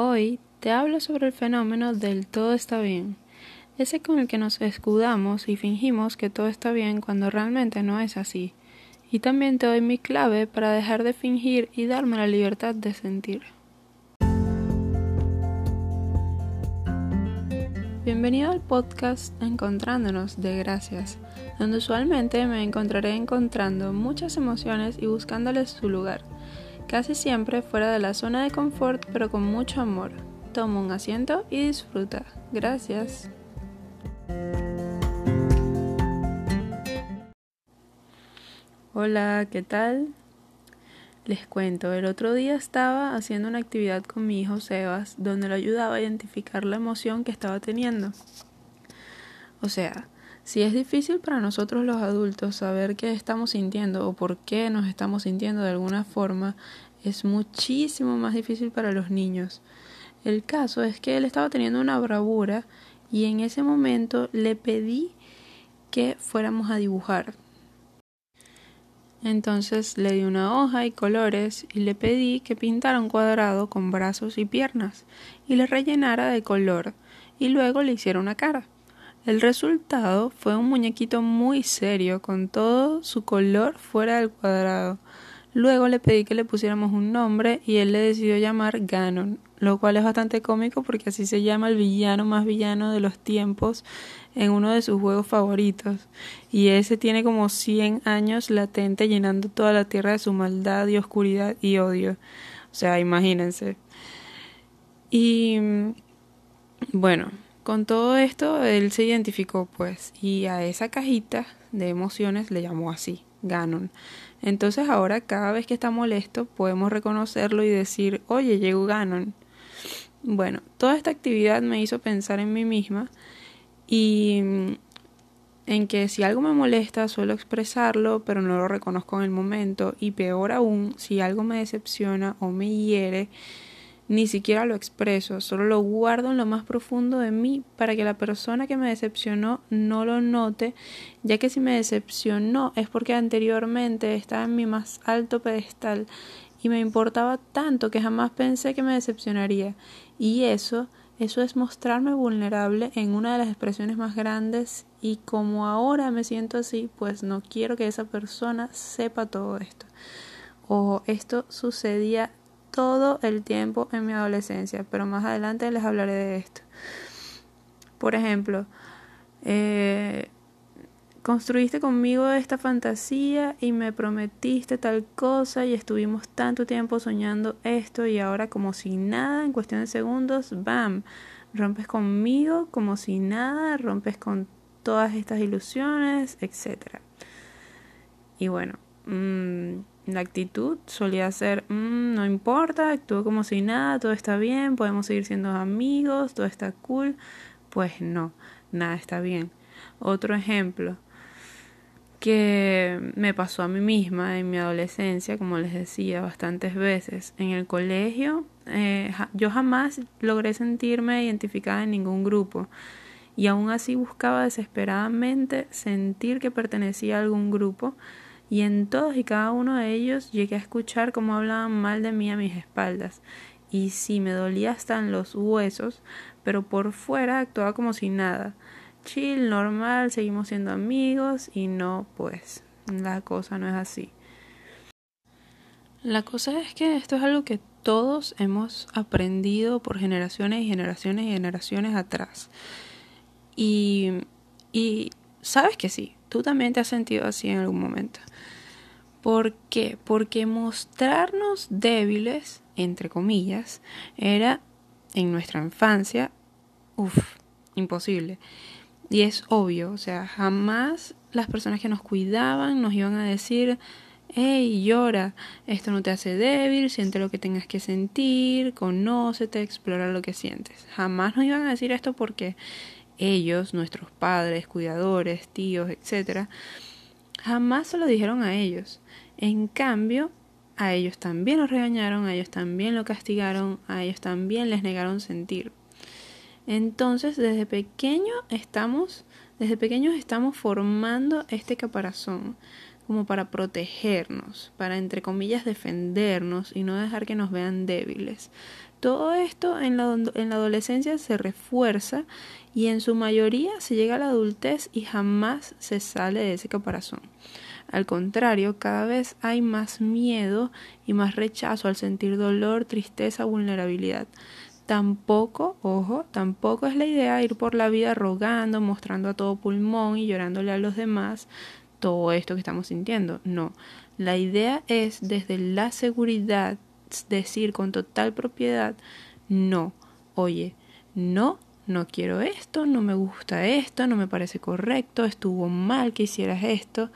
Hoy te hablo sobre el fenómeno del todo está bien, ese con el que nos escudamos y fingimos que todo está bien cuando realmente no es así. Y también te doy mi clave para dejar de fingir y darme la libertad de sentir. Bienvenido al podcast Encontrándonos de Gracias, donde usualmente me encontraré encontrando muchas emociones y buscándoles su lugar casi siempre fuera de la zona de confort pero con mucho amor. Toma un asiento y disfruta. Gracias. Hola, ¿qué tal? Les cuento, el otro día estaba haciendo una actividad con mi hijo Sebas donde lo ayudaba a identificar la emoción que estaba teniendo. O sea, si es difícil para nosotros los adultos saber qué estamos sintiendo o por qué nos estamos sintiendo de alguna forma, es muchísimo más difícil para los niños. El caso es que él estaba teniendo una bravura y en ese momento le pedí que fuéramos a dibujar. Entonces le di una hoja y colores y le pedí que pintara un cuadrado con brazos y piernas y le rellenara de color y luego le hiciera una cara. El resultado fue un muñequito muy serio con todo su color fuera del cuadrado. Luego le pedí que le pusiéramos un nombre y él le decidió llamar Ganon, lo cual es bastante cómico porque así se llama el villano más villano de los tiempos en uno de sus juegos favoritos. Y ese tiene como 100 años latente llenando toda la tierra de su maldad y oscuridad y odio. O sea, imagínense. Y bueno, con todo esto, él se identificó, pues, y a esa cajita de emociones le llamó así, Ganon. Entonces ahora cada vez que está molesto podemos reconocerlo y decir, oye, llegó Ganon. Bueno, toda esta actividad me hizo pensar en mí misma y mm, en que si algo me molesta suelo expresarlo, pero no lo reconozco en el momento y peor aún, si algo me decepciona o me hiere, ni siquiera lo expreso, solo lo guardo en lo más profundo de mí para que la persona que me decepcionó no lo note, ya que si me decepcionó es porque anteriormente estaba en mi más alto pedestal y me importaba tanto que jamás pensé que me decepcionaría. Y eso, eso es mostrarme vulnerable en una de las expresiones más grandes y como ahora me siento así, pues no quiero que esa persona sepa todo esto. O esto sucedía todo el tiempo en mi adolescencia, pero más adelante les hablaré de esto. Por ejemplo, eh, construiste conmigo esta fantasía y me prometiste tal cosa y estuvimos tanto tiempo soñando esto y ahora como si nada, en cuestión de segundos, ¡bam! Rompes conmigo como si nada, rompes con todas estas ilusiones, etc. Y bueno, mmm, la actitud solía ser, mm, no importa, actúo como si nada, todo está bien, podemos seguir siendo amigos, todo está cool. Pues no, nada está bien. Otro ejemplo que me pasó a mí misma en mi adolescencia, como les decía bastantes veces, en el colegio, eh, yo jamás logré sentirme identificada en ningún grupo y aún así buscaba desesperadamente sentir que pertenecía a algún grupo y en todos y cada uno de ellos llegué a escuchar cómo hablaban mal de mí a mis espaldas, y sí me dolía hasta en los huesos, pero por fuera actuaba como si nada. Chill, normal, seguimos siendo amigos y no, pues, la cosa no es así. La cosa es que esto es algo que todos hemos aprendido por generaciones y generaciones y generaciones atrás. Y, y sabes que sí, tú también te has sentido así en algún momento. ¿Por qué? Porque mostrarnos débiles, entre comillas, era en nuestra infancia, uff, imposible. Y es obvio, o sea, jamás las personas que nos cuidaban nos iban a decir, hey, llora, esto no te hace débil, siente lo que tengas que sentir, conócete, explora lo que sientes. Jamás nos iban a decir esto porque ellos, nuestros padres, cuidadores, tíos, etcétera, Jamás se lo dijeron a ellos. En cambio, a ellos también los regañaron, a ellos también lo castigaron, a ellos también les negaron sentir. Entonces, desde pequeño estamos, desde pequeños estamos formando este caparazón como para protegernos, para entre comillas defendernos y no dejar que nos vean débiles. Todo esto en la, en la adolescencia se refuerza y en su mayoría se llega a la adultez y jamás se sale de ese caparazón. Al contrario, cada vez hay más miedo y más rechazo al sentir dolor, tristeza, vulnerabilidad. Tampoco, ojo, tampoco es la idea ir por la vida rogando, mostrando a todo pulmón y llorándole a los demás todo esto que estamos sintiendo. No, la idea es desde la seguridad decir con total propiedad, no, oye, no, no quiero esto, no me gusta esto, no me parece correcto, estuvo mal que hicieras esto.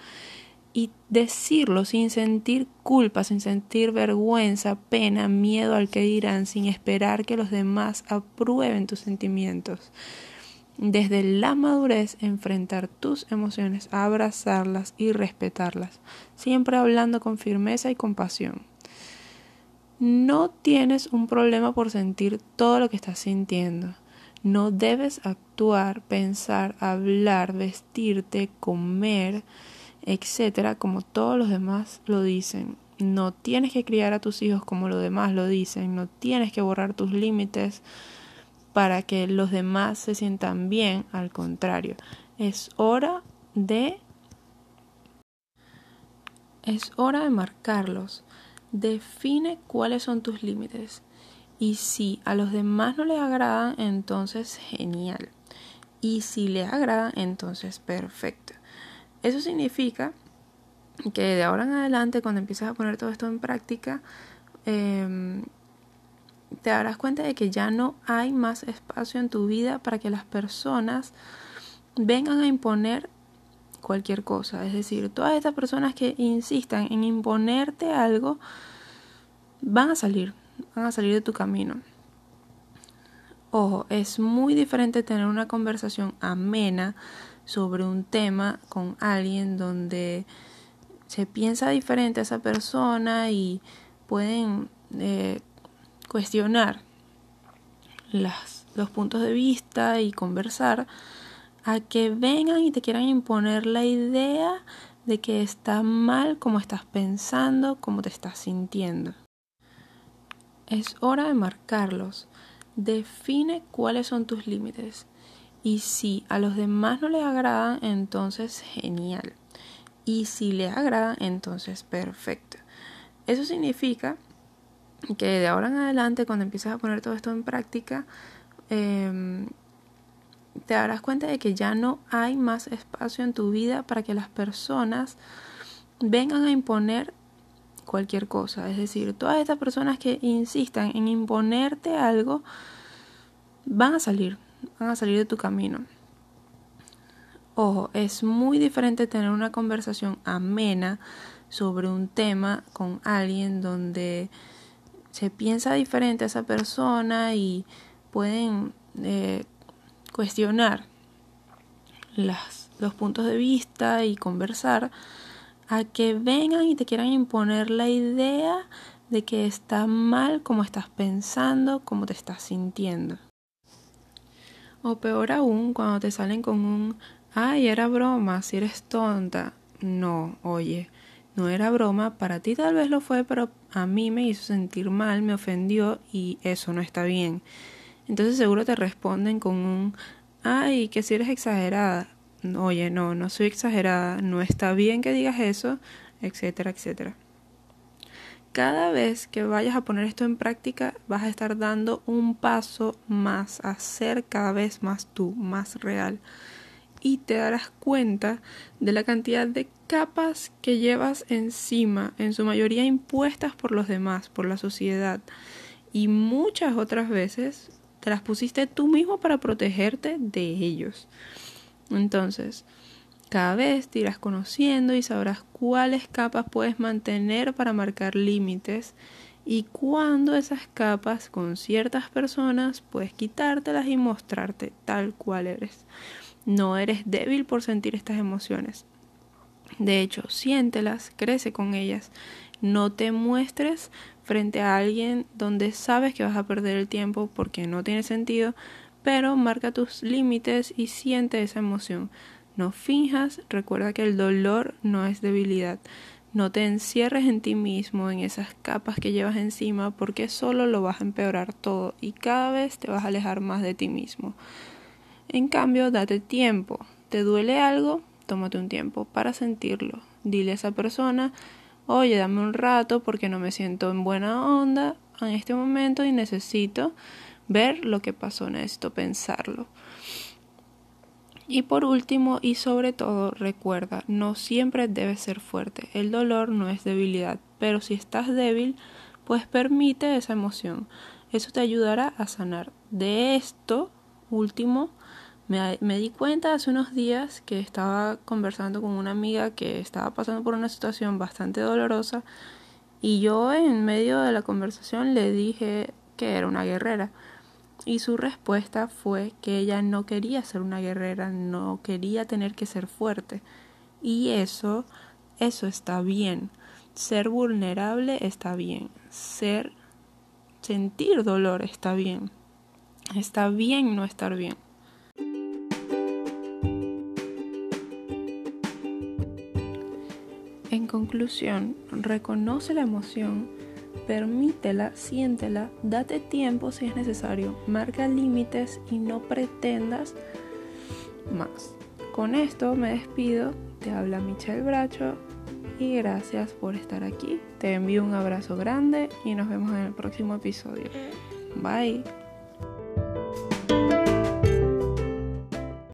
Y decirlo sin sentir culpa, sin sentir vergüenza, pena, miedo al que dirán, sin esperar que los demás aprueben tus sentimientos desde la madurez enfrentar tus emociones, abrazarlas y respetarlas, siempre hablando con firmeza y compasión. No tienes un problema por sentir todo lo que estás sintiendo. No debes actuar, pensar, hablar, vestirte, comer, etcétera, como todos los demás lo dicen. No tienes que criar a tus hijos como los demás lo dicen. No tienes que borrar tus límites para que los demás se sientan bien, al contrario, es hora de es hora de marcarlos. Define cuáles son tus límites. Y si a los demás no les agradan, entonces genial. Y si les agradan, entonces perfecto. Eso significa que de ahora en adelante, cuando empieces a poner todo esto en práctica, eh, te darás cuenta de que ya no hay más espacio en tu vida para que las personas vengan a imponer cualquier cosa. Es decir, todas estas personas que insistan en imponerte algo van a salir, van a salir de tu camino. Ojo, es muy diferente tener una conversación amena sobre un tema con alguien donde se piensa diferente a esa persona y pueden eh, cuestionar los puntos de vista y conversar a que vengan y te quieran imponer la idea de que está mal como estás pensando, como te estás sintiendo. Es hora de marcarlos. Define cuáles son tus límites. Y si a los demás no les agradan, entonces genial. Y si les agradan, entonces perfecto. Eso significa que de ahora en adelante, cuando empieces a poner todo esto en práctica, em, te darás cuenta de que ya no hay más espacio en tu vida para que las personas vengan a imponer cualquier cosa. Es decir, todas estas personas que insistan en imponerte algo van a salir, van a salir de tu camino. Ojo, es muy diferente tener una conversación amena sobre un tema con alguien donde se piensa diferente a esa persona y pueden eh, cuestionar los puntos de vista y conversar a que vengan y te quieran imponer la idea de que está mal como estás pensando, como te estás sintiendo. O peor aún, cuando te salen con un, ay, era broma, si eres tonta. No, oye, no era broma, para ti tal vez lo fue, pero a mí me hizo sentir mal, me ofendió y eso no está bien. Entonces seguro te responden con un, ay, que si eres exagerada. Oye, no, no soy exagerada, no está bien que digas eso, etcétera, etcétera. Cada vez que vayas a poner esto en práctica, vas a estar dando un paso más a ser cada vez más tú, más real y te darás cuenta de la cantidad de capas que llevas encima, en su mayoría impuestas por los demás, por la sociedad, y muchas otras veces te las pusiste tú mismo para protegerte de ellos. Entonces, cada vez te irás conociendo y sabrás cuáles capas puedes mantener para marcar límites y cuándo esas capas con ciertas personas puedes quitártelas y mostrarte tal cual eres. No eres débil por sentir estas emociones. De hecho, siéntelas, crece con ellas. No te muestres frente a alguien donde sabes que vas a perder el tiempo porque no tiene sentido, pero marca tus límites y siente esa emoción. No finjas, recuerda que el dolor no es debilidad. No te encierres en ti mismo, en esas capas que llevas encima, porque solo lo vas a empeorar todo y cada vez te vas a alejar más de ti mismo. En cambio, date tiempo. ¿Te duele algo? Tómate un tiempo para sentirlo. Dile a esa persona, oye, dame un rato porque no me siento en buena onda en este momento y necesito ver lo que pasó, necesito pensarlo. Y por último y sobre todo, recuerda, no siempre debes ser fuerte. El dolor no es debilidad, pero si estás débil, pues permite esa emoción. Eso te ayudará a sanar. De esto último, me, di cuenta hace unos días que estaba conversando con una amiga que estaba pasando por una situación bastante dolorosa y yo en medio de la conversación le dije que era una guerrera. Y su respuesta fue que ella no quería ser una guerrera, no quería tener que ser fuerte. Y eso, eso está bien. Ser vulnerable está bien. Ser, sentir dolor está bien. Está bien no estar bien. Conclusión, reconoce la emoción permítela, siéntela, date tiempo si es necesario, marca límites y no pretendas más. Con esto me despido, te habla Michelle Bracho y gracias por estar aquí. Te envío un abrazo grande y nos vemos en el próximo episodio. Bye.